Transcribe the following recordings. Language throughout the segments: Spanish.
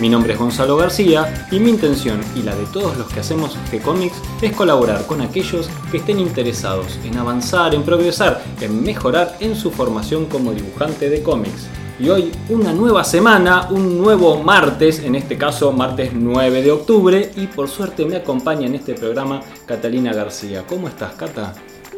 Mi nombre es Gonzalo García y mi intención y la de todos los que hacemos G-Comics es colaborar con aquellos que estén interesados en avanzar, en progresar, en mejorar en su formación como dibujante de cómics. Y hoy una nueva semana, un nuevo martes, en este caso martes 9 de octubre, y por suerte me acompaña en este programa Catalina García. ¿Cómo estás, Cata?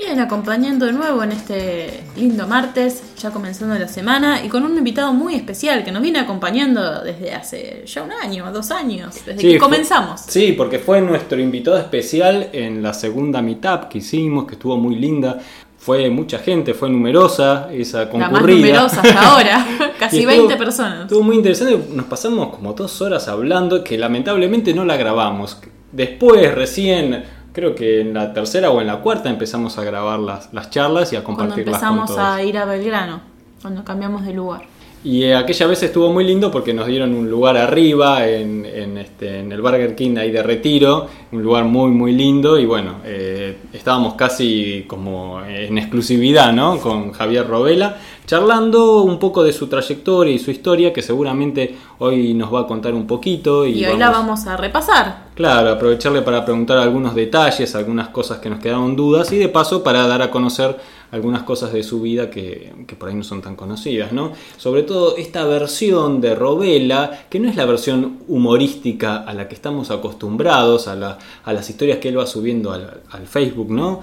Bien, acompañando de nuevo en este lindo martes, ya comenzando la semana, y con un invitado muy especial que nos viene acompañando desde hace ya un año, dos años, desde Sí, que fue- comenzamos. Sí, porque fue nuestro invitado especial en la segunda mitad que hicimos, que estuvo muy linda. Fue mucha gente, fue numerosa esa La concurrida. más numerosa hasta ahora, casi estuvo- 20 personas. Estuvo muy interesante, nos pasamos como dos horas hablando que lamentablemente no la grabamos. Después, recién, creo que en la tercera o en la cuarta empezamos a grabar las, las charlas y a Cuando compartirlas con empezamos todos. a ir a Belgrano, cuando cambiamos de lugar. Y eh, aquella vez estuvo muy lindo porque nos dieron un lugar arriba en, en, este, en el Burger King ahí de retiro, un lugar muy muy lindo y bueno, eh, estábamos casi como en exclusividad ¿no? con Javier Robela, charlando un poco de su trayectoria y su historia que seguramente hoy nos va a contar un poquito. Y, Y, hoy la vamos a repasar. Claro, aprovecharle para preguntar algunos detalles, algunas cosas que nos quedaron dudas y de paso para dar a conocer algunas cosas de su vida que, que por ahí no son tan conocidas, ¿no? Sobre todo esta versión de Robela, que no es la versión humorística a la que estamos acostumbrados, a, la- a las historias que él va subiendo al, al Facebook, ¿no?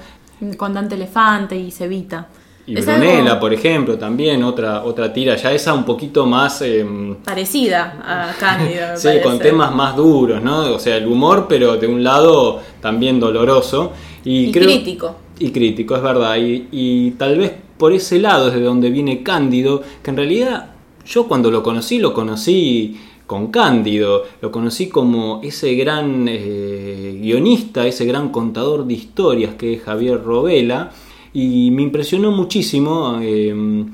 Con Dante Elefante y Cevita. Y Es Brunella, algo por ejemplo, también otra, otra tira, ya esa un poquito más... em, parecida a Cándido. me Sí, parece. con temas más duros, ¿no? O sea, el humor, pero de un lado también doloroso. Y, Y creo- crítico. Y crítico, es verdad. Y, y tal vez por ese lado es de donde viene Cándido, que en realidad yo cuando lo conocí, lo conocí con Cándido, lo conocí como ese gran eh, guionista, ese gran contador de historias que es Javier Robela, y me impresionó muchísimo. eh,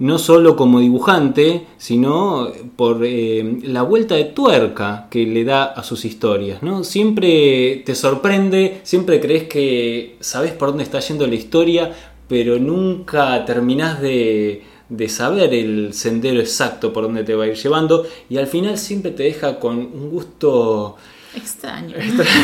no solo como dibujante, sino por eh, la vuelta de tuerca que le da a sus historias, ¿no? Siempre te sorprende, siempre crees que sabes por dónde está yendo la historia, pero nunca terminás de, de saber el sendero exacto por dónde te va a ir llevando, y al final siempre te deja con un gusto, Extraño.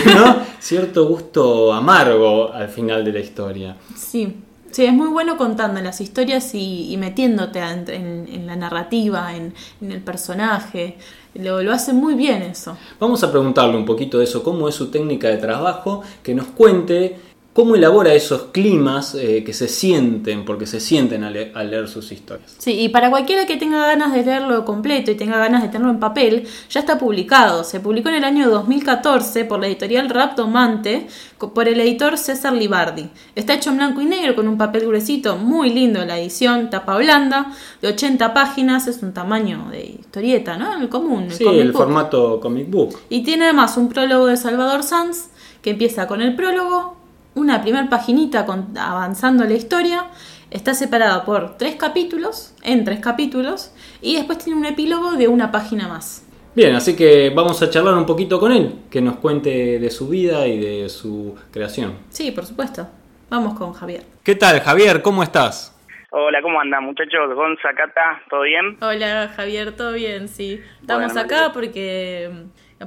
¿no? Cierto gusto amargo al final de la historia. Sí, sí, es muy bueno contando las historias y, y metiéndote en la narrativa, en, en el personaje. Lo, lo hace muy bien eso. Vamos a preguntarle un poquito de eso, cómo es su técnica de trabajo, que nos cuente cómo elabora esos climas eh, que se sienten, porque se sienten al, le- al leer sus historias. Sí, y para cualquiera que tenga ganas de leerlo completo y tenga ganas de tenerlo en papel, ya está publicado. Se publicó en el año 2014 por la editorial Raptomante, por el editor César Libardi. Está hecho en blanco y negro con un papel gruesito, muy lindo la edición, tapa blanda, de 80 páginas, es un tamaño de historieta, ¿no? El común, el Sí, comic el book. formato comic book. Y tiene además un prólogo de Salvador Sanz que empieza con el prólogo, una primer paginita con- avanzando la historia, está separada por tres capítulos, en tres capítulos, y después tiene un epílogo de una página más. Bien, así que vamos a charlar un poquito con él, que nos cuente de su vida y de su creación. Sí, por supuesto. Vamos con Javier. ¿Qué tal, Javier? ¿Cómo estás? Hola, ¿cómo andan muchachos? Gonza, Cata, ¿todo bien? Hola Javier, ¿todo bien? Sí. Estamos Bueno, acá porque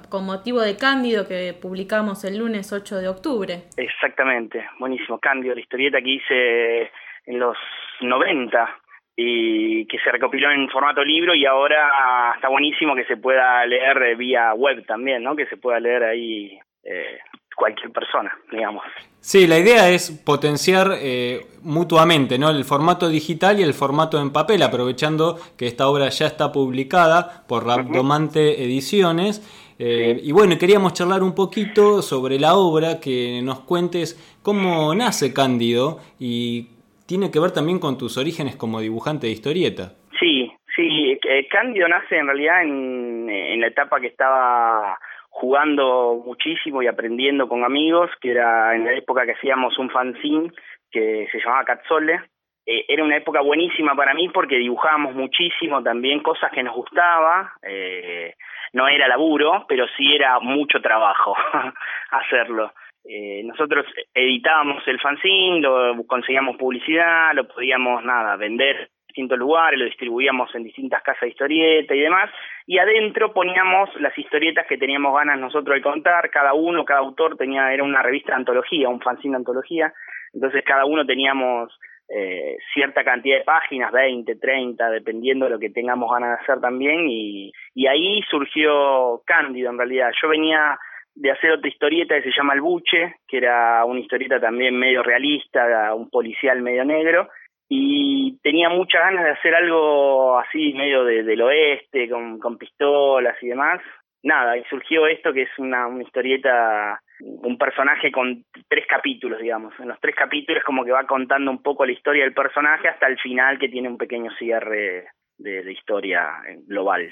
con motivo de Cándido que publicamos el lunes 8 de octubre. Exactamente, buenísimo. Cambio, la historieta que hice en los 90 y que se recopiló en formato libro y ahora está buenísimo que se pueda leer vía web también, ¿no? Que se pueda leer ahí eh, cualquier persona, digamos. Sí, la idea es potenciar eh, mutuamente ¿no? el formato digital y el formato en papel, aprovechando que esta obra ya está publicada por Rapdomante Ediciones. Eh, Y bueno, queríamos charlar un poquito sobre la obra, que nos cuentes cómo nace Cándido y tiene que ver también con tus orígenes como dibujante de historieta. Sí, sí, eh, Cándido nace en realidad en, la etapa que estaba jugando muchísimo y aprendiendo con amigos, que era en la época que hacíamos un fanzine que se llamaba Catzole. Eh, era una época buenísima para mí porque dibujábamos muchísimo también cosas que nos gustaba. Eh, no era laburo, pero sí era mucho trabajo hacerlo. Eh, nosotros editábamos el fanzine, lo conseguíamos publicidad, lo podíamos nada vender en distintos lugares, lo distribuíamos en distintas casas de historieta y demás, y adentro poníamos las historietas que teníamos ganas nosotros de contar, cada uno, cada autor tenía, era una revista de antología, un fanzine de antología, entonces cada uno teníamos eh, cierta cantidad de páginas, 20, 30, dependiendo de lo que tengamos ganas de hacer también, y, ahí surgió Cándido en realidad. Yo venía de hacer otra historieta que se llama El Buche, que era una historieta también medio realista, un policial medio negro, y tenía muchas ganas de hacer algo así, medio del oeste, con, con pistolas y demás. Nada, y surgió esto que es una historieta, un personaje con tres capítulos, digamos. En los tres capítulos como que va contando un poco la historia del personaje hasta el final que tiene un pequeño cierre de, de historia global.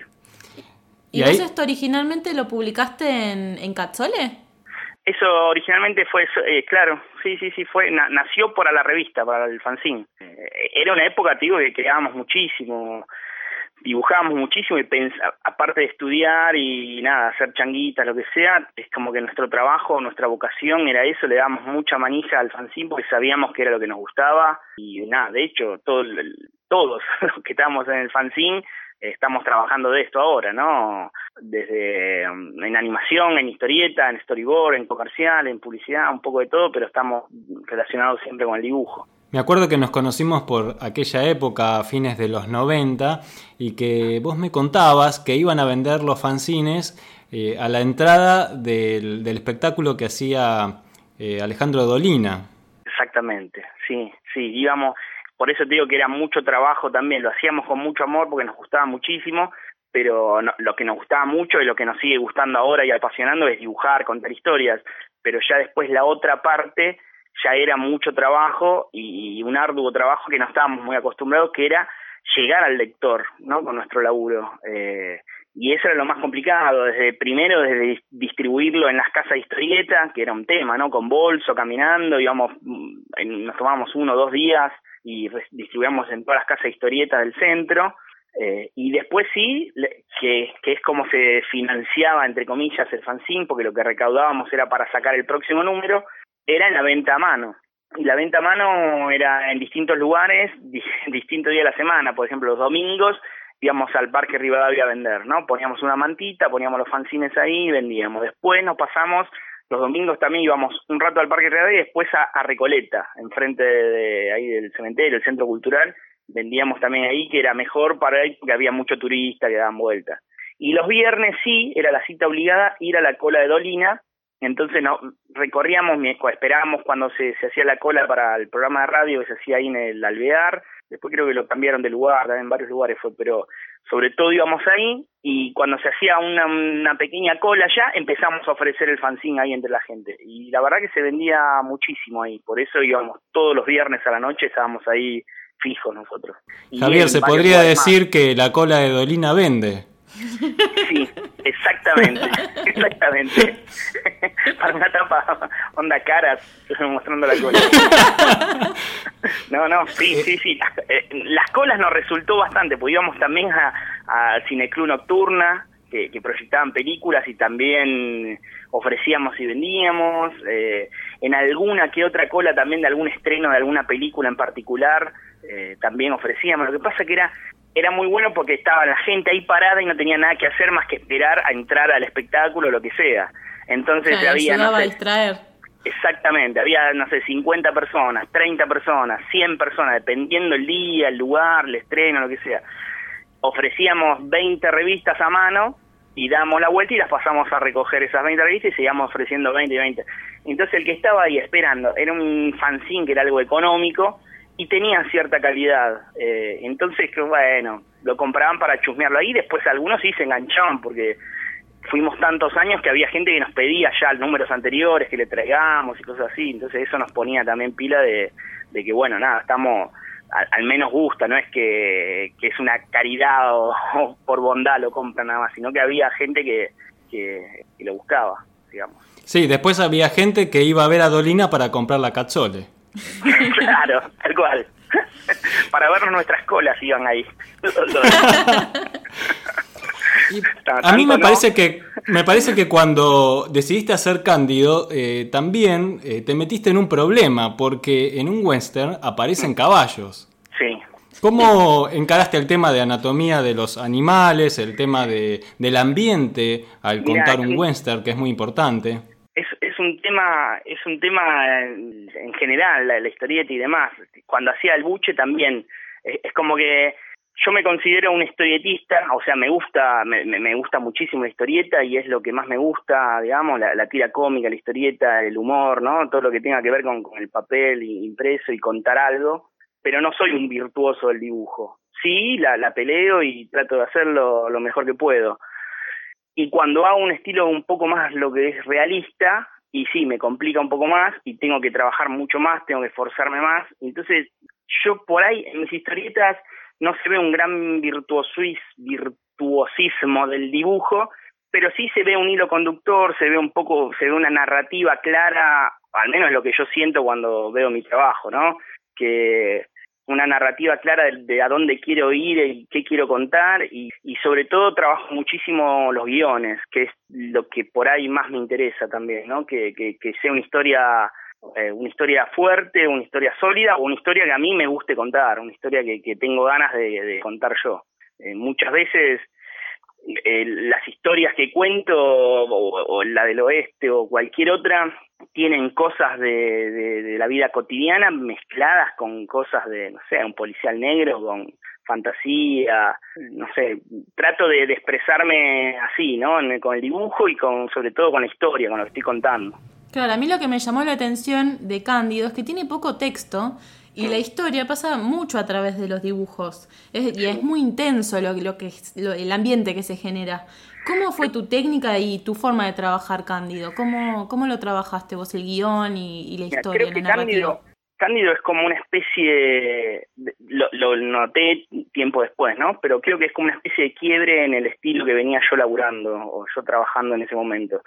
¿Y, vos esto originalmente lo publicaste en, en Cazzole? Eso originalmente fue, eh, claro, sí, sí, sí, fue, nació para la revista, para el fanzine. Eh, era una época, digo, que creábamos muchísimo, dibujábamos muchísimo y aparte de estudiar y nada, hacer changuitas, lo que sea, es como que nuestro trabajo, nuestra vocación era eso, le dábamos mucha manija al fanzine porque sabíamos que era lo que nos gustaba y nada, de hecho, todo, todos los que estábamos en el fanzine estamos trabajando de esto ahora, ¿no? Desde mm, en animación, en historieta, en storyboard, en comercial, en publicidad, un poco de todo, pero estamos relacionados siempre con el dibujo. Me acuerdo que nos conocimos por aquella época, a fines de los 90, y que vos me contabas que iban a vender los fanzines eh, a la entrada del, espectáculo que hacía eh, Alejandro Dolina. Exactamente, sí, sí, íbamos, por eso te digo que era mucho trabajo también, lo hacíamos con mucho amor porque nos gustaba muchísimo, pero lo que nos gustaba mucho y lo que nos sigue gustando ahora y apasionando es dibujar, contar historias, pero ya después la otra parte ya era mucho trabajo y, un arduo trabajo que no estábamos muy acostumbrados, que era llegar al lector, ¿no? Con nuestro laburo. Eh, y eso era lo más complicado, desde primero, desde distribuirlo en las casas de historieta, que era un tema, ¿no? Con bolso, caminando, íbamos, mm, nos tomábamos uno o dos días y distribuíamos en todas las casas de historieta del centro. Eh, y después sí, que, que es como se financiaba, entre comillas, el fanzine, porque lo que recaudábamos era para sacar el próximo número, era la venta a mano. Y la venta a mano era en distintos lugares, distintos días de la semana. Por ejemplo, los domingos íbamos al Parque Rivadavia a vender, ¿no? Poníamos una mantita, poníamos los fanzines ahí y vendíamos. Después nos pasamos los domingos también íbamos un rato al Parque Real y después a, Recoleta, enfrente de, ahí del cementerio, el centro cultural, vendíamos también ahí que era mejor para ahí porque había mucho turista que daban vuelta. Y los viernes sí, era la cita obligada ir a la cola de Dolina, entonces no recorríamos, esperábamos cuando se, se hacía la cola para el programa de radio que se hacía ahí en el Alvear, después creo que lo cambiaron de lugar, en varios lugares fue, pero sobre todo íbamos ahí y cuando se hacía una, una pequeña cola ya empezamos a ofrecer el fanzine ahí entre la gente y la verdad que se vendía muchísimo ahí, por eso íbamos todos los viernes a la noche, estábamos ahí fijos nosotros. Javier, ¿se podría decir que la cola de Dolina vende? Sí, exactamente, exactamente. Para una tapa onda caras, mostrando la cola. No, no, sí, sí, sí. Eh, las, colas nos resultó bastante, pues íbamos también a, a Cineclub Nocturna, que, que, proyectaban películas y también ofrecíamos y vendíamos. Eh, en alguna que otra cola también de algún estreno de alguna película en particular, eh, también ofrecíamos. Lo que pasa que era era muy bueno porque estaba la gente ahí parada y no tenía nada que hacer más que esperar a entrar al espectáculo o lo que sea. Entonces había... No sé, a distraer. Exactamente, había, no sé, 50 personas, 30 personas, 100 personas, dependiendo el día, el lugar, el estreno, lo que sea. Ofrecíamos 20 revistas a mano y damos la vuelta y las pasamos a recoger esas 20 revistas y seguíamos ofreciendo 20 y 20. Entonces el que estaba ahí esperando era un fanzine que era algo económico y tenía cierta calidad. Eh, entonces, bueno, lo compraban para chusmearlo ahí, después algunos sí se enganchaban porque fuimos tantos años que había gente que nos pedía ya números anteriores que le traigamos y cosas así, entonces eso nos ponía también pila de, de que, bueno, nada, estamos, al, menos gusta, no es que, que es una caridad o, por bondad lo compran nada más, sino que había gente que, que, lo buscaba, digamos. Sí, después había gente que iba a ver a Dolina para comprar la cazzole. claro, tal cual. para ver nuestras colas iban ahí. a mí me parece que me parece que cuando decidiste hacer Cándido eh, también eh, te metiste en un problema porque en un western aparecen caballos. Sí. ¿Cómo encaraste el tema de anatomía de los animales, el tema de, del ambiente al contar un western que es muy importante? Es, es un tema es un tema en general la, historieta y demás. Cuando hacía el buche también es como que yo me considero un historietista, o sea, me gusta, me, me, gusta muchísimo la historieta y es lo que más me gusta, digamos, la, tira cómica, la historieta, el humor, ¿no? Todo lo que tenga que ver con, con el papel impreso y contar algo, pero no soy un virtuoso del dibujo. Sí, la, la peleo y trato de hacerlo lo mejor que puedo. Y cuando hago un estilo un poco más lo que es realista, y sí, me complica un poco más y tengo que trabajar mucho más, tengo que esforzarme más. Entonces, yo por ahí en mis historietas no se ve un gran virtuosismo del dibujo, pero sí se ve un hilo conductor, se ve un poco, se ve una narrativa clara, al menos lo que yo siento cuando veo mi trabajo, ¿no? Que una narrativa clara de, a dónde quiero ir y qué quiero contar y, y sobre todo trabajo muchísimo los guiones, que es lo que por ahí más me interesa también, ¿no? Que sea una historia eh, una historia fuerte, una historia sólida o una historia que a mí me guste contar, una historia que, que tengo ganas de, contar yo. Eh, muchas veces eh, las historias que cuento o, la del oeste o cualquier otra tienen cosas de, de, la vida cotidiana mezcladas con cosas de, no sé, un policial negro, con fantasía, no sé, trato de, de expresarme así, ¿no? Con el dibujo y con sobre todo con la historia, con lo que estoy contando. Claro, a mí lo que me llamó la atención de Cándido es que tiene poco texto y la historia pasa mucho a través de los dibujos. Es, y es muy intenso lo, lo que el ambiente que se genera. ¿Cómo fue tu técnica y tu forma de trabajar Cándido? ¿Cómo, cómo lo trabajaste vos, el guion y, la historia, la Cándido, Cándido es como una especie, lo, lo, noté tiempo después, ¿no? Pero creo que es como una especie de quiebre en el estilo que venía yo laburando o yo trabajando en ese momento.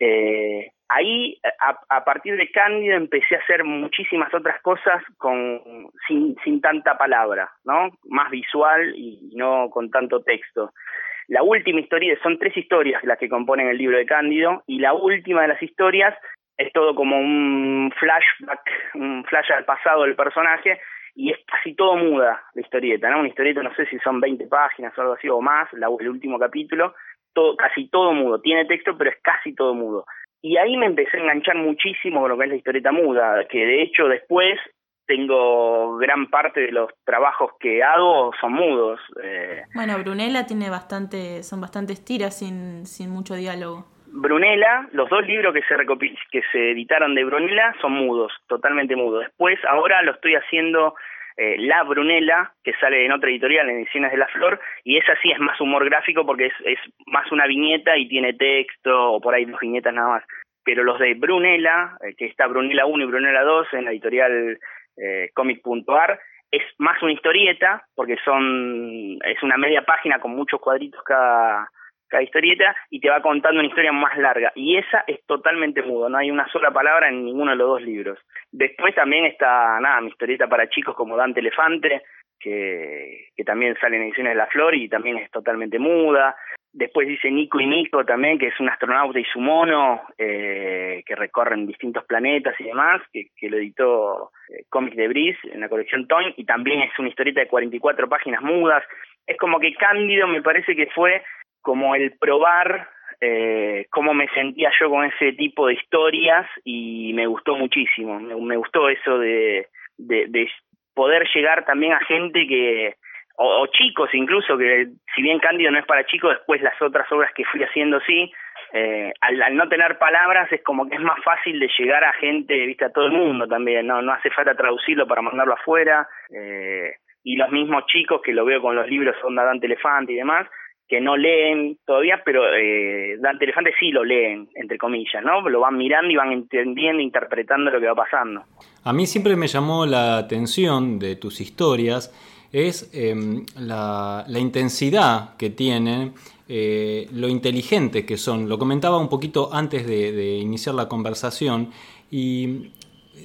Eh, ahí, a, a, partir de Cándido, empecé a hacer muchísimas otras cosas con sin, sin tanta palabra, ¿no? Más visual y no con tanto texto. La última historia, son tres historias las que componen el libro de Cándido, y la última de las historias es todo como un flashback, un flash al pasado del personaje, y es casi todo muda la historieta, ¿no? Una historieta, no sé si son 20 páginas o algo así o más, el último capítulo, todo, casi todo mudo. Tiene texto, pero es casi todo mudo. Y ahí me empecé a enganchar muchísimo con lo que es la historieta muda, que de hecho después tengo gran parte de los trabajos que hago son mudos. Eh. Bueno, Brunella tiene bastante, son bastantes tiras sin, sin mucho diálogo. Brunella, los dos libros que se que se editaron de Brunella son mudos, totalmente mudos. Después, ahora lo estoy haciendo eh, La Brunella, que sale en otra editorial, en Ediciones de la Flor, y esa sí es más humor gráfico porque es, es más una viñeta y tiene texto, o por ahí dos viñetas nada más. Pero los de Brunella, eh, que está Brunella 1 y Brunella 2 en la editorial eh, comic.ar, es más una historieta, porque son es una media página con muchos cuadritos cada, cada historieta y te va contando una historia más larga. Y esa es totalmente mudo, no hay una sola palabra en ninguno de los dos libros. Después también está, nada, mi historieta para chicos como Dante Elefante, que, también sale en Ediciones de la Flor y también es totalmente muda. Después dice Nico y Nico también, que es un astronauta y su mono, eh, que recorren distintos planetas y demás, que, que lo editó eh, de Brice en la colección Toyn, y también es una historieta de 44 páginas mudas. Es como que Cándido me parece que fue como el probar eh, cómo me sentía yo con ese tipo de historias y me gustó muchísimo, me, gustó eso de, de, poder llegar también a gente que, o, chicos incluso, que si bien Cándido no es para chicos, después las otras obras que fui haciendo sí, eh, al, no tener palabras es como que es más fácil de llegar a gente, viste, a todo el mundo también, no, no hace falta traducirlo para mandarlo afuera, eh, y los mismos chicos que lo veo con los libros Onda Dante Elefante y demás, que no leen todavía, pero eh, Dante Elefante sí lo leen, entre comillas, ¿no? Lo van mirando y van entendiendo, interpretando lo que va pasando. A mí siempre me llamó la atención de tus historias es em, la, intensidad que tienen eh, lo inteligentes que son. Lo comentaba un poquito antes de, iniciar la conversación y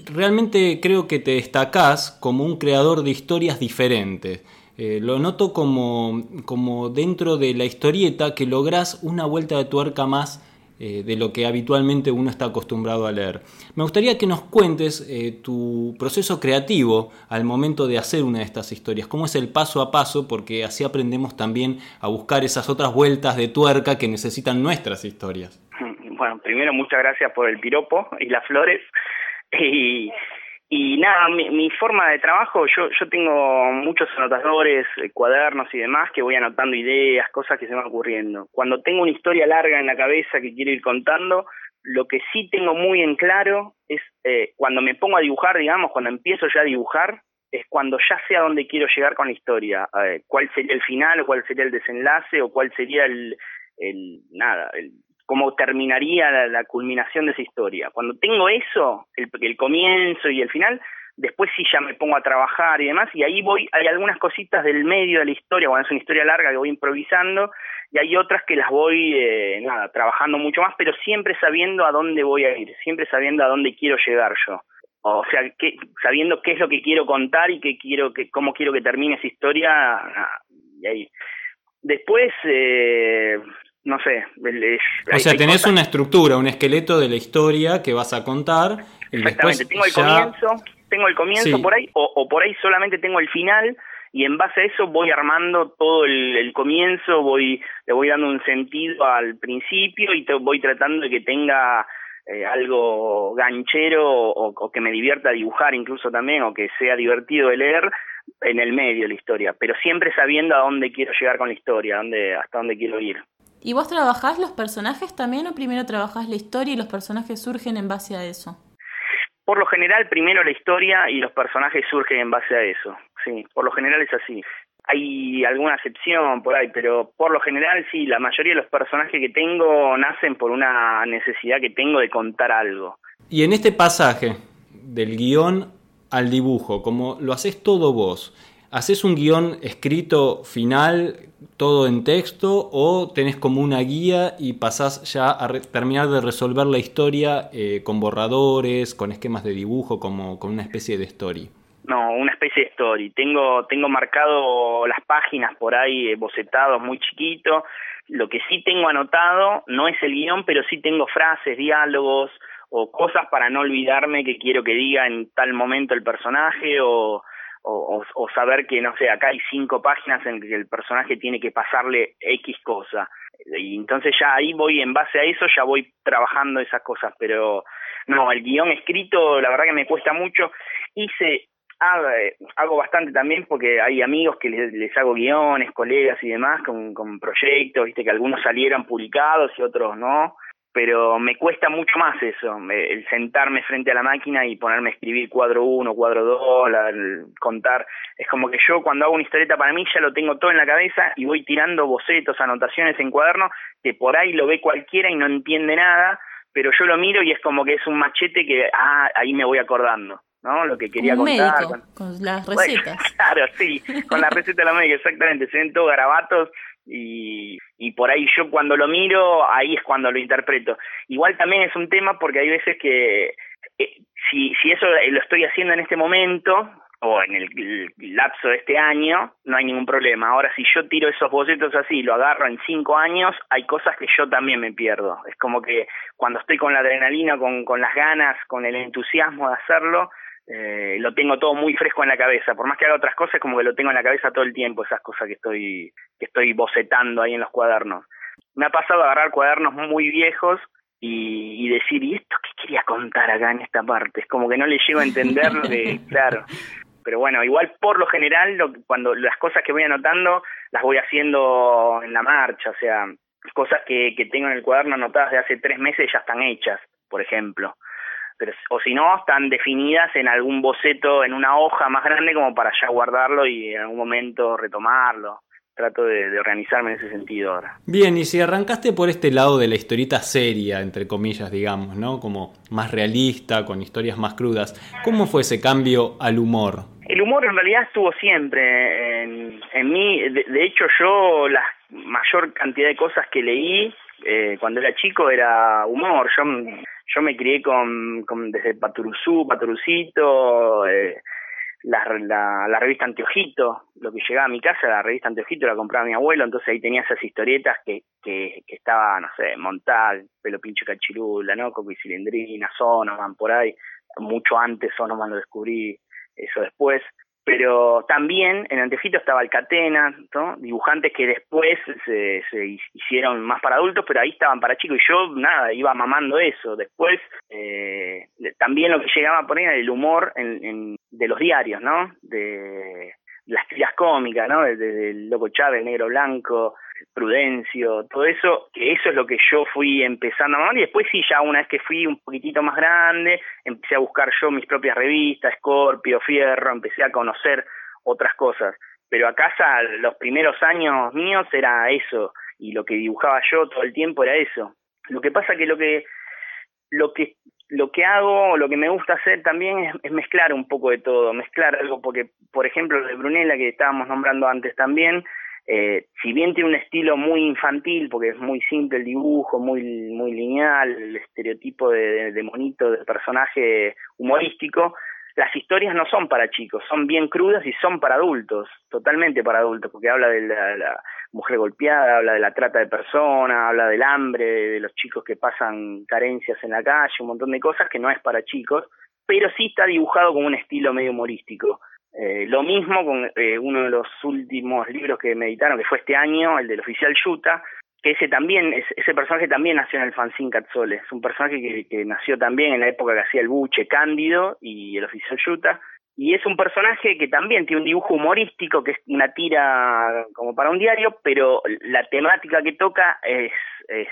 realmente creo que te destacás como un creador de historias diferentes. Eh, lo noto como, como dentro de la historieta que lográs una vuelta de tuerca más eh, de lo que habitualmente uno está acostumbrado a leer. Me gustaría que nos cuentes eh, tu proceso creativo al momento de hacer una de estas historias, cómo es el paso a paso, porque así aprendemos también a buscar esas otras vueltas de tuerca que necesitan nuestras historias. Bueno, primero muchas gracias por el piropo y las flores. Y, y nada, mi, forma de trabajo, yo, yo tengo muchos anotadores, eh, cuadernos y demás que voy anotando ideas, cosas que se van ocurriendo. Cuando tengo una historia larga en la cabeza que quiero ir contando, lo que sí tengo muy en claro es eh, cuando me pongo a dibujar, digamos, cuando empiezo ya a dibujar, es cuando ya sé a dónde quiero llegar con la historia, eh, cuál sería el final, o cuál sería el desenlace, o cuál sería el, el nada, el, cómo terminaría la, culminación de esa historia. Cuando tengo eso, el, comienzo y el final, después sí ya me pongo a trabajar y demás, y ahí voy, hay algunas cositas del medio de la historia, cuando es una historia larga que voy improvisando, y hay otras que las voy, eh, nada, trabajando mucho más, pero siempre sabiendo a dónde voy a ir, siempre sabiendo a dónde quiero llegar yo. O sea, que, sabiendo qué es lo que quiero contar y qué quiero que, cómo quiero que termine esa historia, y ahí. Después, eh, no sé. o sea, tenés una estructura, un esqueleto de la historia que vas a contar. Y Exactamente, tengo el comienzo, tengo el comienzo por ahí, o, por ahí solamente tengo el final, y en base a eso voy armando todo el, comienzo, voy le voy dando un sentido al principio y te, voy tratando de que tenga eh, algo ganchero o, que me divierta dibujar incluso también, o que sea divertido de leer en el medio la historia, pero siempre sabiendo a dónde quiero llegar con la historia, dónde, hasta dónde quiero ir. ¿Y vos trabajás los personajes también o primero trabajás la historia y los personajes surgen en base a eso? Por lo general, primero la historia y los personajes surgen en base a eso. Sí, por lo general es así. Hay alguna excepción por ahí, pero por lo general sí, la mayoría de los personajes que tengo nacen por una necesidad que tengo de contar algo. Y en este pasaje del guion al dibujo, como lo haces todo vos, ¿Haces un guion escrito final, todo en texto, o tenés como una guía y pasás ya a terminar de resolver la historia eh, con borradores, con esquemas de dibujo, como con una especie de story? No, una especie de story. Tengo, tengo marcado las páginas por ahí, eh, bocetados muy chiquitos. Lo que sí tengo anotado no es el guion, pero sí tengo frases, diálogos o cosas para no olvidarme que quiero que diga en tal momento el personaje o o, o, saber que, no sé, acá hay cinco páginas en que el personaje tiene que pasarle X cosa. Y entonces ya ahí voy, en base a eso, ya voy trabajando esas cosas, pero no, el guion escrito, la verdad que me cuesta mucho. Hice, hago bastante también porque hay amigos que les, les hago guiones, colegas y demás con, con proyectos, viste que algunos salieron publicados y otros no pero me cuesta mucho más eso, el sentarme frente a la máquina y ponerme a escribir cuadro uno, cuadro dos, contar. Es como que yo cuando hago una historieta para mí ya lo tengo todo en la cabeza y voy tirando bocetos, anotaciones en cuaderno, que por ahí lo ve cualquiera y no entiende nada, pero yo lo miro y es como que es un machete que, ah, ahí me voy acordando. ¿no? Lo que quería contar. con, las recetas. claro, sí, con la receta de la médica, exactamente. Se ven todos garabatos y, y por ahí yo cuando lo miro, ahí es cuando lo interpreto. Igual también es un tema porque hay veces que eh, si, si eso lo estoy haciendo en este momento o en el, lapso de este año, no hay ningún problema. Ahora, si yo tiro esos bocetos así, lo agarro en cinco años, hay cosas que yo también me pierdo. Es como que cuando estoy con la adrenalina, con, con las ganas, con el entusiasmo de hacerlo, eh, lo tengo todo muy fresco en la cabeza. Por más que haga otras cosas, como que lo tengo en la cabeza todo el tiempo, esas cosas que estoy, que estoy bocetando ahí en los cuadernos. Me ha pasado a agarrar cuadernos muy viejos y, decir, ¿y esto qué quería contar acá en esta parte? Es como que no le llego a entender de, claro. Pero bueno, igual por lo general, lo, cuando las cosas que voy anotando, las voy haciendo en la marcha, o sea, cosas que, que tengo en el cuaderno anotadas de hace tres meses ya están hechas, por ejemplo o si no, están definidas en algún boceto, en una hoja más grande como para ya guardarlo y en algún momento retomarlo. Trato de, organizarme en ese sentido ahora. Bien, y si arrancaste por este lado de la historieta seria, entre comillas, digamos, ¿no? Como más realista, con historias más crudas, ¿cómo fue ese cambio al humor? El humor en realidad estuvo siempre en, en mí. De, hecho, yo las, mayor cantidad de cosas que leí eh, cuando era chico era humor. Yo, yo me crié con, con desde Paturuzú, Paturucito, eh, la, la, revista Anteojito, lo que llegaba a mi casa, la revista Anteojito la compraba mi abuelo, entonces ahí tenía esas historietas que, que, que estaba, no sé, Montag, Pelo Pincho Cachirula, ¿no? Coco y Cilindrina, Sonoman, por ahí, mucho antes Sonoman lo descubrí, eso después pero también en Antefito estaba Alcatena, ¿no? dibujantes que después se, se, hicieron más para adultos, pero ahí estaban para chicos y yo nada, iba mamando eso. Después eh, también lo que llegaba a poner era el humor en, en, de los diarios, ¿no? De las tiras cómicas, ¿no? Desde el Loco Chávez, Negro Blanco, Prudencio, todo eso, que eso es lo que yo fui empezando a y después sí, ya una vez que fui un poquitito más grande, empecé a buscar yo mis propias revistas, Scorpio, Fierro, empecé a conocer otras cosas. Pero a casa los primeros años míos era eso, y lo que dibujaba yo todo el tiempo era eso. Lo que pasa que lo que lo que lo que hago, lo que me gusta hacer también es, es, mezclar un poco de todo, mezclar algo, porque, por ejemplo, de Brunella, que estábamos nombrando antes también, eh, si bien tiene un estilo muy infantil, porque es muy simple el dibujo, muy, muy lineal, el estereotipo de, de monito, de personaje humorístico, las historias no son para chicos, son bien crudas y son para adultos, totalmente para adultos, porque habla de la, la mujer golpeada, habla de la trata de personas, habla del hambre, de los chicos que pasan carencias en la calle, un montón de cosas que no es para chicos, pero sí está dibujado con un estilo medio humorístico. Eh, lo mismo con eh, uno de los últimos libros que me editaron, que fue este año, el del oficial Yuta, que ese también, ese personaje también nació en el fanzine Catzole. Es un personaje que, nació también en la época que hacía el buche Cándido y el oficial Yuta. Y es un personaje que también tiene un dibujo humorístico, que es una tira como para un diario, pero la temática que toca es, es,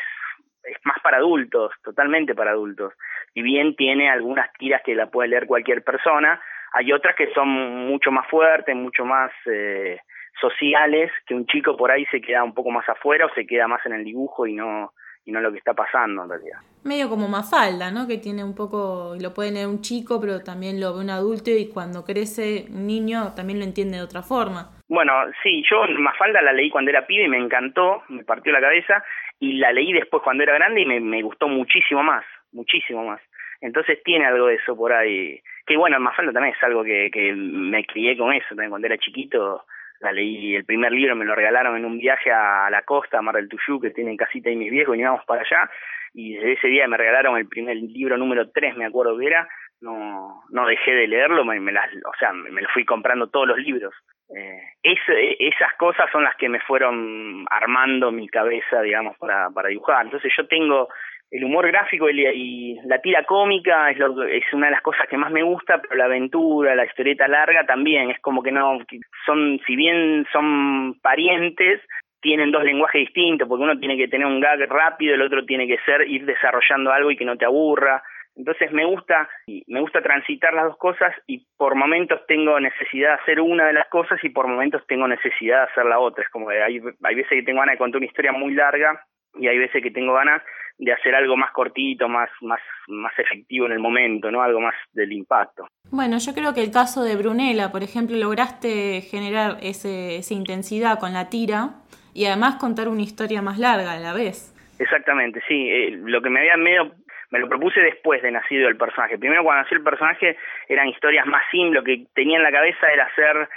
es más para adultos, totalmente para adultos. Y bien tiene algunas tiras que la puede leer cualquier persona, hay otras que son mucho más fuertes, mucho más eh, sociales, que un chico por ahí se queda un poco más afuera o se queda más en el dibujo y no y no lo que está pasando en realidad. Medio como Mafalda, ¿no? Que tiene un poco, lo puede leer un chico, pero también lo ve un adulto y cuando crece un niño también lo entiende de otra forma. Bueno, sí, yo Mafalda la leí cuando era pibe y me encantó, me partió la cabeza, y la leí después cuando era grande y me, me gustó muchísimo más, muchísimo más. Entonces tiene algo de eso por ahí. Que bueno, Mafalda también es algo que, que me crié con eso, también cuando era chiquito la leí, el primer libro me lo regalaron en un viaje a la costa, a Mar del Tuyú, que tienen casita y mis viejos, y íbamos para allá, y desde ese día me regalaron el primer libro número 3, me acuerdo que era, no, no dejé de leerlo, me, las, o sea, me, me, fui comprando todos los libros. Eh, es, esas cosas son las que me fueron armando mi cabeza, digamos, para, para dibujar. Entonces yo tengo el humor gráfico y, la tira cómica es, lo, es una de las cosas que más me gusta, pero la aventura, la historieta larga también, es como que no, son, si bien son parientes, tienen dos lenguajes distintos, porque uno tiene que tener un gag rápido, el otro tiene que ser ir desarrollando algo y que no te aburra. Entonces me gusta, me gusta transitar las dos cosas y por momentos tengo necesidad de hacer una de las cosas y por momentos tengo necesidad de hacer la otra. Es como que hay, hay veces que tengo ganas de contar una historia muy larga y hay veces que tengo ganas de hacer algo más cortito, más, más, más efectivo en el momento, ¿no? Algo más del impacto. Bueno, yo creo que el caso de Brunella, por ejemplo, lograste generar ese, esa intensidad con la tira y además contar una historia más larga a la vez. Exactamente, sí. Eh, lo que me había medio me lo propuse después de nacido el personaje. Primero cuando nació el personaje eran historias más simples, lo que tenía en la cabeza era hacer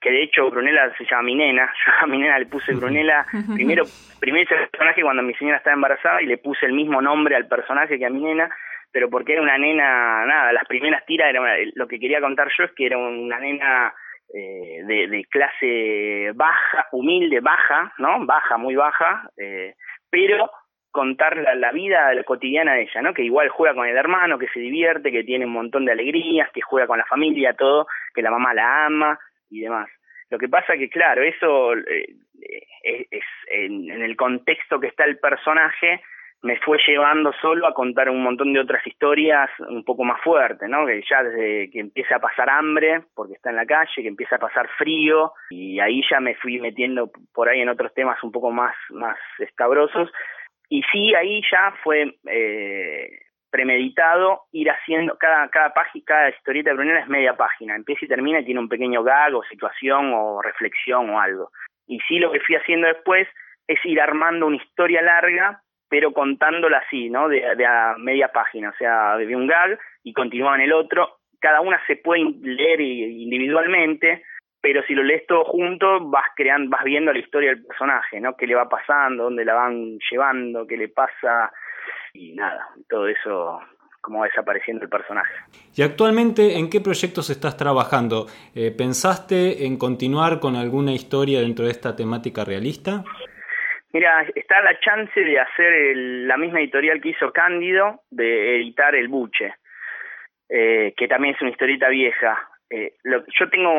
que de hecho Brunella se llama mi nena, yo a mi nena le puse Brunella, primero, primero hice el personaje cuando mi señora estaba embarazada y le puse el mismo nombre al personaje que a mi nena, pero porque era una nena, nada, las primeras tiras, era lo que quería contar yo es que era una nena eh, de, de, clase baja, humilde, baja, ¿no? Baja, muy baja, eh, pero contar la, la, vida cotidiana de ella, ¿no? Que igual juega con el hermano, que se divierte, que tiene un montón de alegrías, que juega con la familia, todo, que la mamá la ama, y demás. Lo que pasa que, claro, eso eh, es, en, el contexto que está el personaje me fue llevando solo a contar un montón de otras historias un poco más fuertes, ¿no? Que ya desde que empieza a pasar hambre, porque está en la calle, que empieza a pasar frío, y ahí ya me fui metiendo por ahí en otros temas un poco más, más escabrosos. Y sí, ahí ya fue eh, premeditado ir haciendo, cada, cada página, cada historieta de Brunella es media página, empieza y termina y tiene un pequeño gag o situación o reflexión o algo. Y sí lo que fui haciendo después es ir armando una historia larga, pero contándola así, ¿no? De, a media página, o sea, de un gag y continúa en el otro. Cada una se puede leer individualmente, pero si lo lees todo junto, vas creando, vas viendo la historia del personaje, ¿no? Qué le va pasando, dónde la van llevando, qué le pasa, y nada, todo eso cómo va desapareciendo el personaje. ¿Y actualmente en qué proyectos estás trabajando? Eh, ¿Pensaste en continuar con alguna historia dentro de esta temática realista? Mira, está la chance de hacer la misma editorial que hizo Cándido, de editar El Buche, eh, que también es una historieta vieja. Eh, yo tengo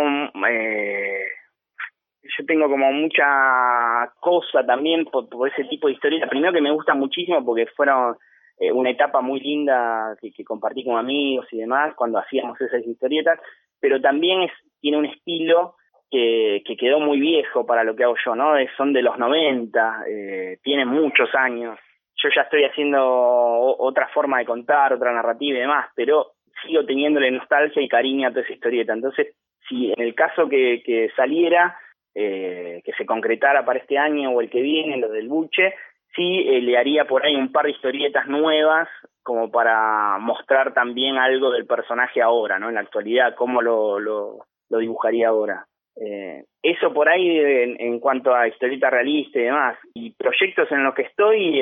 yo tengo como mucha cosa también por, por, ese tipo de historieta. Primero que me gusta muchísimo porque fueron eh, una etapa muy linda que, compartí con amigos y demás cuando hacíamos esas historietas, pero también es, tiene un estilo que, que quedó muy viejo para lo que hago yo, ¿no? son de los 90, eh, tiene muchos años. Yo ya estoy haciendo otra forma de contar, otra narrativa y demás, pero sigo teniéndole nostalgia y cariño a toda esa historieta. Entonces, si en el caso que, que saliera, eh, que se concretara para este año o el que viene, lo del buche, sí eh, le haría por ahí un par de historietas nuevas como para mostrar también algo del personaje ahora, ¿no? En la actualidad, cómo lo, lo, dibujaría ahora. Eh, eso por ahí en, cuanto a historieta realista y demás. Y proyectos en los que estoy,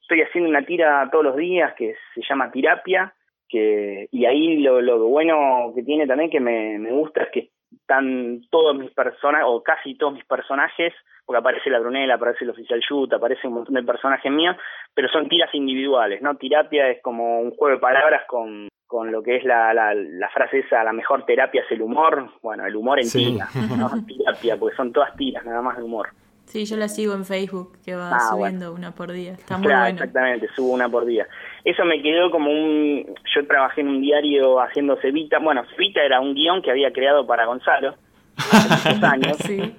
estoy haciendo una tira todos los días que se llama Terapia, que, y ahí lo, lo bueno que tiene también que me, me gusta es que están todos mis personajes, o casi todos mis personajes, porque aparece la Brunella, aparece el oficial Yut, aparece un montón de personajes míos, pero son tiras individuales, ¿no? Terapia es como un juego de palabras con, con lo que es la, la, la frase esa, la mejor terapia es el humor, bueno, el humor en tira, ¿no? Terapia, porque son todas tiras, nada más de humor. Sí, yo la sigo en Facebook, que va ah, subiendo una por día. Está muy bueno. Exactamente, subo una por día. Eso me quedó como un... Yo trabajé en un diario haciendo Cevita. Bueno, Cevita era un guion que había creado para Gonzalo hace muchos años. Sí.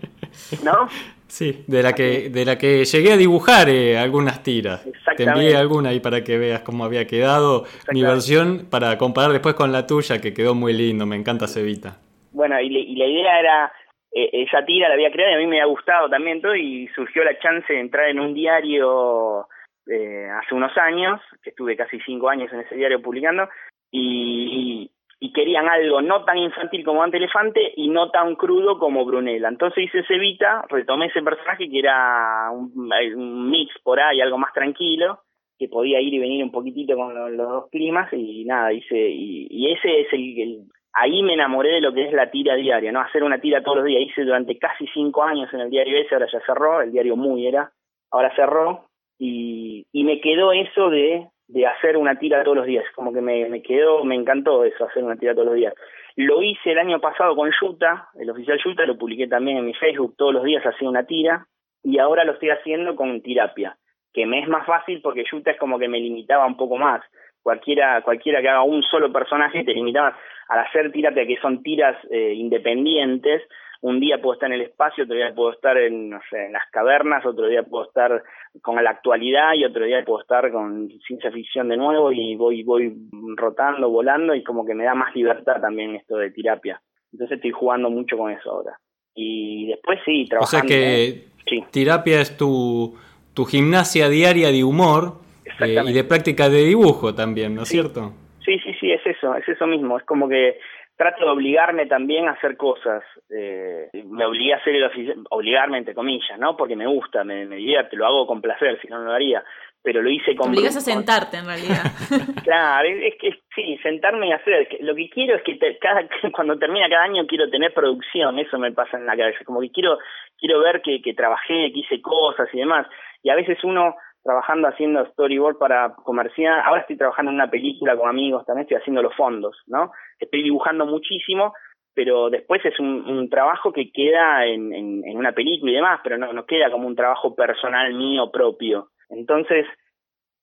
¿No? Sí, de la que, de la que llegué a dibujar eh, algunas tiras. Te envié alguna ahí para que veas cómo había quedado mi versión para comparar después con la tuya, que quedó muy lindo, me encanta Cevita. Bueno, y la idea era eh, esa tira la había creado y a mí me ha gustado también todo y surgió la chance de entrar en un diario eh, hace unos años, que estuve casi cinco años en ese diario publicando, y, querían algo no tan infantil como Ante Elefante y no tan crudo como Brunella. Entonces hice Cevita, retomé ese personaje que era un, mix por ahí, algo más tranquilo, que podía ir y venir un poquitito con los, dos climas y nada, hice, y, y ese es el ahí me enamoré de lo que es la tira diaria, ¿no? Hacer una tira todos los días. Hice durante casi cinco años en el diario ese, ahora ya cerró, el diario Muy era, ahora cerró, y, y me quedó eso de, de hacer una tira todos los días, como que me, me quedó, me encantó eso, hacer una tira todos los días. Lo hice el año pasado con Yuta, el oficial Yuta, lo publiqué también en mi Facebook, todos los días hacía una tira, y ahora lo estoy haciendo con Tirapia, que me es más fácil porque Yuta es como que me limitaba un poco más. Cualquiera, cualquiera que haga un solo personaje te limitaba al hacer tirate que son tiras eh, independientes, un día puedo estar en el espacio, otro día puedo estar en, no sé, en las cavernas, otro día puedo estar con la actualidad y otro día puedo estar con ciencia ficción de nuevo y voy, voy rotando, volando y como que me da más libertad también esto de terapia. Entonces estoy jugando mucho con eso ahora. Y después sí, trabajando. O sea que terapia es tu, tu gimnasia diaria de humor eh, y de práctica de dibujo también, ¿no es cierto? Sí, sí, sí, es eso, es eso mismo. Es como que trato de obligarme también a hacer cosas. Eh, me obligué a hacer el oficial, obligarme entre comillas, ¿no? Porque me gusta, me, me divierte, lo hago con placer, si no, no lo haría. Pero lo hice con... Te obligas a sentarte, en realidad. claro, es, que sí, sentarme y hacer. Lo que quiero es que cada, cuando termina cada año quiero tener producción, eso me pasa en la cabeza. Como que quiero, quiero ver que, que trabajé, que hice cosas y demás. Y a veces uno trabajando haciendo storyboard para comercial. Ahora estoy trabajando en una película con amigos, también estoy haciendo los fondos, ¿no? Estoy dibujando muchísimo, pero después es un, trabajo que queda en, en, una película y demás, pero no, no queda como un trabajo personal mío propio. Entonces,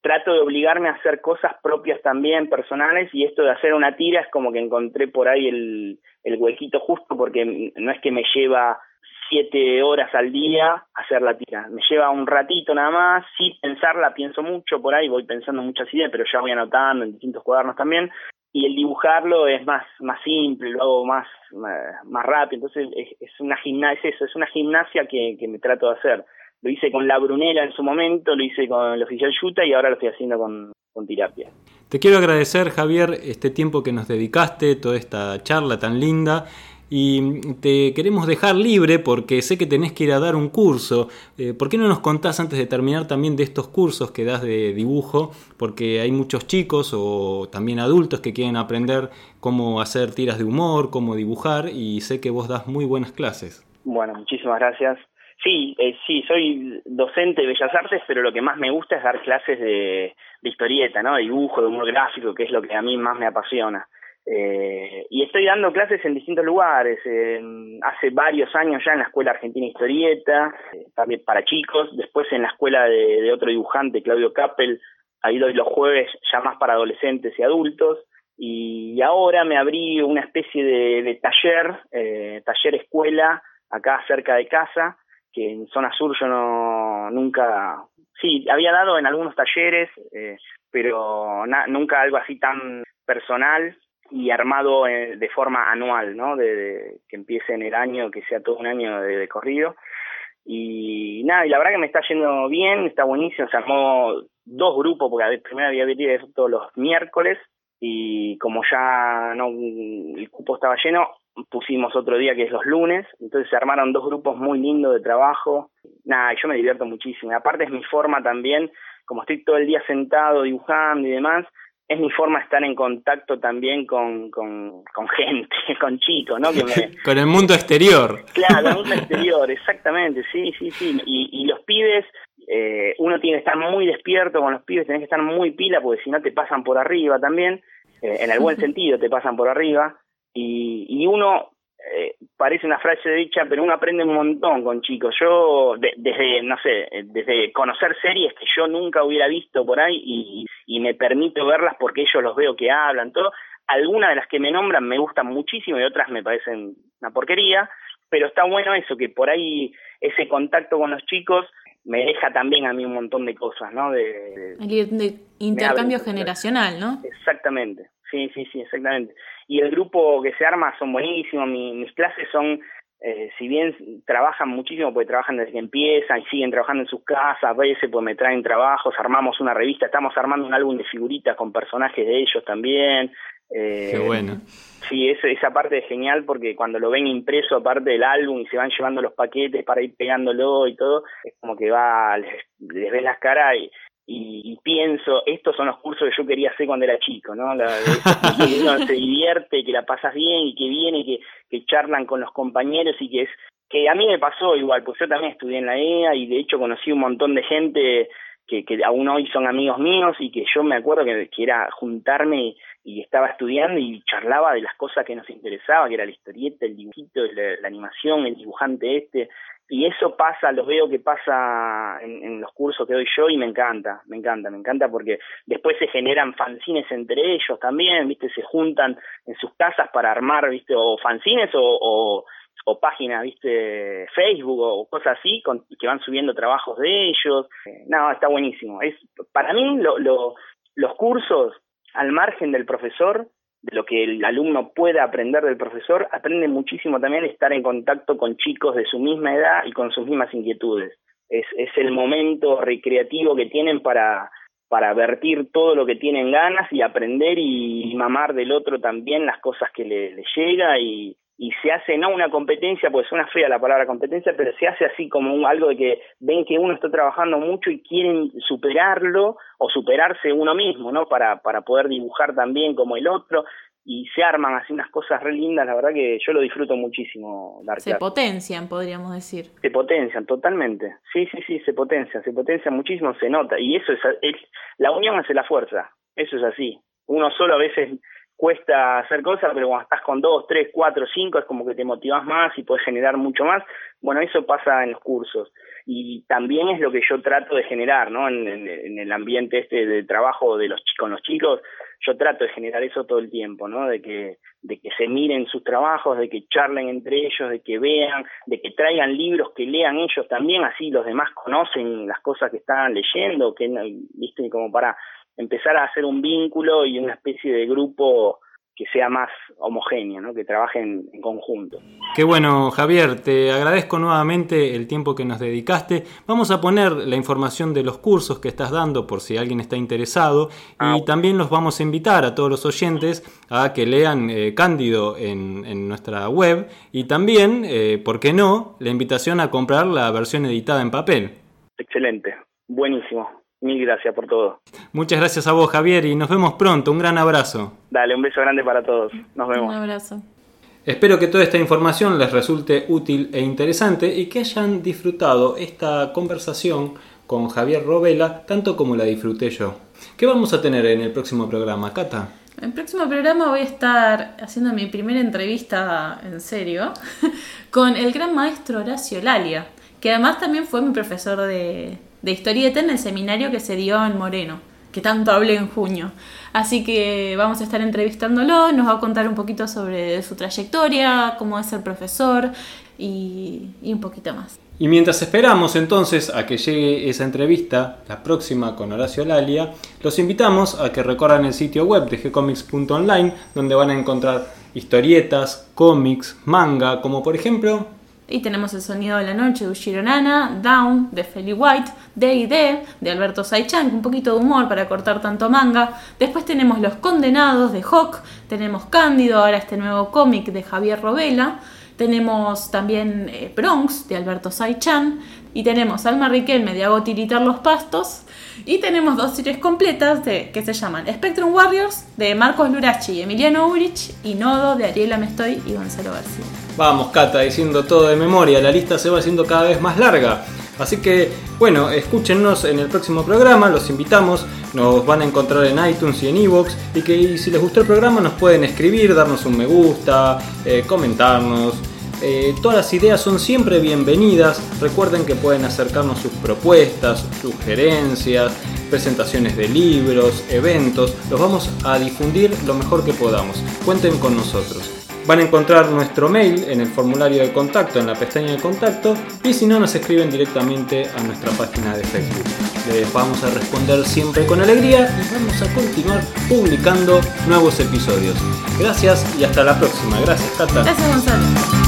trato de obligarme a hacer cosas propias también, personales, y esto de hacer una tira es como que encontré por ahí el huequito justo, porque no es que me lleva siete horas al día hacer la tira. Me lleva un ratito nada más, sí pensarla, pienso mucho por ahí, voy pensando muchas ideas, pero ya voy anotando en distintos cuadernos también. Y el dibujarlo es más, más simple, lo hago más, más rápido. Entonces es, una gimnasia, eso, es una gimnasia que, que me trato de hacer, lo hice con La Brunera en su momento, lo hice con el oficial Yuta y ahora lo estoy haciendo con, con terapia. Te quiero agradecer, Javier, este tiempo que nos dedicaste, toda esta charla tan linda. Y te queremos dejar libre porque sé que tenés que ir a dar un curso. Eh, ¿Por qué no nos contás antes de terminar también de estos cursos que das de dibujo? Porque hay muchos chicos o también adultos que quieren aprender cómo hacer tiras de humor, cómo dibujar y sé que vos das muy buenas clases. Bueno, muchísimas gracias. Sí, eh, sí, soy docente de Bellas Artes, pero lo que más me gusta es dar clases de, de historieta, ¿no? De dibujo, de humor gráfico, que es lo que a mí más me apasiona. Eh, y estoy dando clases en distintos lugares. hace varios años ya en la Escuela Argentina Historieta, eh, también para chicos. Después en la escuela de, otro dibujante, Claudio Kappel, ahí doy los jueves ya más para adolescentes y adultos. Y ahora me abrí una especie de, taller, eh, taller escuela, acá cerca de casa, que en zona sur yo no nunca, sí, había dado en algunos talleres, eh, pero nunca algo así tan personal y armado eh, de forma anual, ¿no? De, que empiece en el año, que sea todo un año de, corrido. Y nada, y la verdad que me está yendo bien, está buenísimo. Se armó dos grupos, porque primero había venido todos los miércoles y como ya no el cupo estaba lleno, pusimos otro día que es los lunes, entonces se armaron dos grupos muy lindos de trabajo. Nada, yo me divierto muchísimo. Aparte es mi forma también, como estoy todo el día sentado dibujando y demás, es mi forma de estar en contacto también con, con, con gente, con chicos, ¿no? Que con el mundo exterior. Claro, el mundo exterior, exactamente, sí, sí, sí. Y, y los pibes, eh, uno tiene que estar muy despierto con los pibes, tenés que estar muy pila porque si no te pasan por arriba también, eh, en el buen sentido te pasan por arriba. Y, y uno eh, parece una frase dicha, pero uno aprende un montón con chicos. Yo, desde, no sé, desde conocer series que yo nunca hubiera visto por ahí y, y me permito verlas porque ellos los veo que hablan, todo. Algunas de las que me nombran me gustan muchísimo y otras me parecen una porquería, pero está bueno eso, que por ahí ese contacto con los chicos me deja también a mí un montón de cosas, ¿no? De, de intercambio generacional, ¿no? Exactamente, sí, sí, sí, exactamente y el grupo que se arma son buenísimos, mis clases son, eh, si bien trabajan muchísimo, porque trabajan desde que empiezan y siguen trabajando en sus casas, a veces pues me traen trabajos, armamos una revista, estamos armando un álbum de figuritas con personajes de ellos también. Eh, Qué bueno. Sí, esa, esa parte es genial porque cuando lo ven impreso aparte del álbum y se van llevando los paquetes para ir pegándolo y todo, es como que va, les, les ves las caras y, y, pienso, estos son los cursos que yo quería hacer cuando era chico, ¿no? La, que uno se divierte, que la pasas bien y que viene, que, que charlan con los compañeros y que es, que a mí me pasó igual, pues yo también estudié en la EA y de hecho conocí un montón de gente que, que aún hoy son amigos míos y que yo me acuerdo que, era juntarme y estaba estudiando y charlaba de las cosas que nos interesaba, que era la historieta, el dibujito, la animación, el dibujante este, y eso pasa, lo veo que pasa en, los cursos que doy yo y me encanta, me encanta, me encanta porque después se generan fanzines entre ellos también, viste, se juntan en sus casas para armar, viste, o fanzines o, o, páginas, viste, Facebook o cosas así, con, que van subiendo trabajos de ellos. Eh, no, está buenísimo. Es, para mí lo, los cursos, al margen del profesor, de lo que el alumno pueda aprender del profesor, aprende muchísimo también estar en contacto con chicos de su misma edad y con sus mismas inquietudes. Es, es el momento recreativo que tienen para, para vertir todo lo que tienen ganas y aprender y mamar del otro también las cosas que le, le llega y, y se hace no una competencia, pues suena fea la palabra competencia, pero se hace así como un, algo de que ven que uno está trabajando mucho y quieren superarlo o superarse uno mismo, ¿no? Para, para poder dibujar también como el otro y se arman así unas cosas re lindas, la verdad que yo lo disfruto muchísimo. Dar se potencian, podríamos decir. Se potencian, totalmente. Sí, sí, sí, se potencian, se potencian muchísimo, se nota. Y eso es, es la unión hace la fuerza, eso es así. Uno solo a veces cuesta hacer cosas, pero cuando estás con dos, tres, cuatro, cinco, es como que te motivas más y puedes generar mucho más. Bueno, eso pasa en los cursos. Y también es lo que yo trato de generar, ¿no? En, el ambiente este de trabajo de los con los chicos, yo trato de generar eso todo el tiempo, ¿no? De que, de que se miren sus trabajos, de que charlen entre ellos, de que vean, de que traigan libros que lean ellos también, así los demás conocen las cosas que están leyendo, que, viste, como para empezar a hacer un vínculo y una especie de grupo que sea más homogéneo, ¿no? que trabajen en conjunto. Qué bueno, Javier, te agradezco nuevamente el tiempo que nos dedicaste. Vamos a poner la información de los cursos que estás dando por si alguien está interesado y Ah. también los vamos a invitar a todos los oyentes a que lean eh, Cándido en, en nuestra web y también, eh, ¿por qué no?, la invitación a comprar la versión editada en papel. Excelente, buenísimo. Mil gracias por todo. Muchas gracias a vos, Javier, y nos vemos pronto. Un gran abrazo. Dale, un beso grande para todos. Nos Un vemos. abrazo. Espero que toda esta información les resulte útil e interesante y que hayan disfrutado esta conversación con Javier Robela tanto como la disfruté yo. ¿Qué vamos a tener en el próximo programa, Cata? En el próximo programa voy a estar haciendo mi primera entrevista en serio con el gran maestro Horacio Lalia, que además también fue mi profesor de, de historieta en el seminario que se dio en Moreno, que tanto hablé en junio. Así que vamos a estar entrevistándolo, nos va a contar un poquito sobre su trayectoria, cómo es ser profesor y, y un poquito más. Y mientras esperamos entonces a que llegue esa entrevista, la próxima con Horacio Lalia, los invitamos a que recorran el sitio web de gcomics.online, donde van a encontrar historietas, cómics, manga, como por ejemplo Y tenemos el sonido de la noche de Ushiro Nana, Down de Feli White, D&D de Alberto Saichan, un poquito de humor para cortar tanto manga. Después tenemos Los Condenados de Hawk, tenemos Cándido, ahora este nuevo cómic de Javier Robela. Tenemos también eh, Bronx de Alberto Saichan y tenemos Alma Riquelme de Hago Tiritar los Pastos. Y tenemos dos series completas de, que se llaman Spectrum Warriors de Marcos Lurachi Emiliano Urich y Nodo de Ariela Mestoy y Gonzalo García. Vamos, Cata, diciendo todo de memoria, la lista se va haciendo cada vez más larga. Así que, bueno, escúchenos en el próximo programa, los invitamos, nos van a encontrar en iTunes y en Evox, y que si les gustó el programa nos pueden escribir, darnos un me gusta, eh, comentarnos. Eh, todas las ideas son siempre bienvenidas. Recuerden que pueden acercarnos sus propuestas, sugerencias, presentaciones de libros, eventos. Los vamos a difundir lo mejor que podamos. Cuenten con nosotros. Van a encontrar nuestro mail en el formulario de contacto, en la pestaña de contacto, y si no, nos escriben directamente a nuestra página de Facebook. Les vamos a responder siempre con alegría y vamos a continuar publicando nuevos episodios. Gracias y hasta la próxima. Gracias, Cata. Gracias Gonzalo.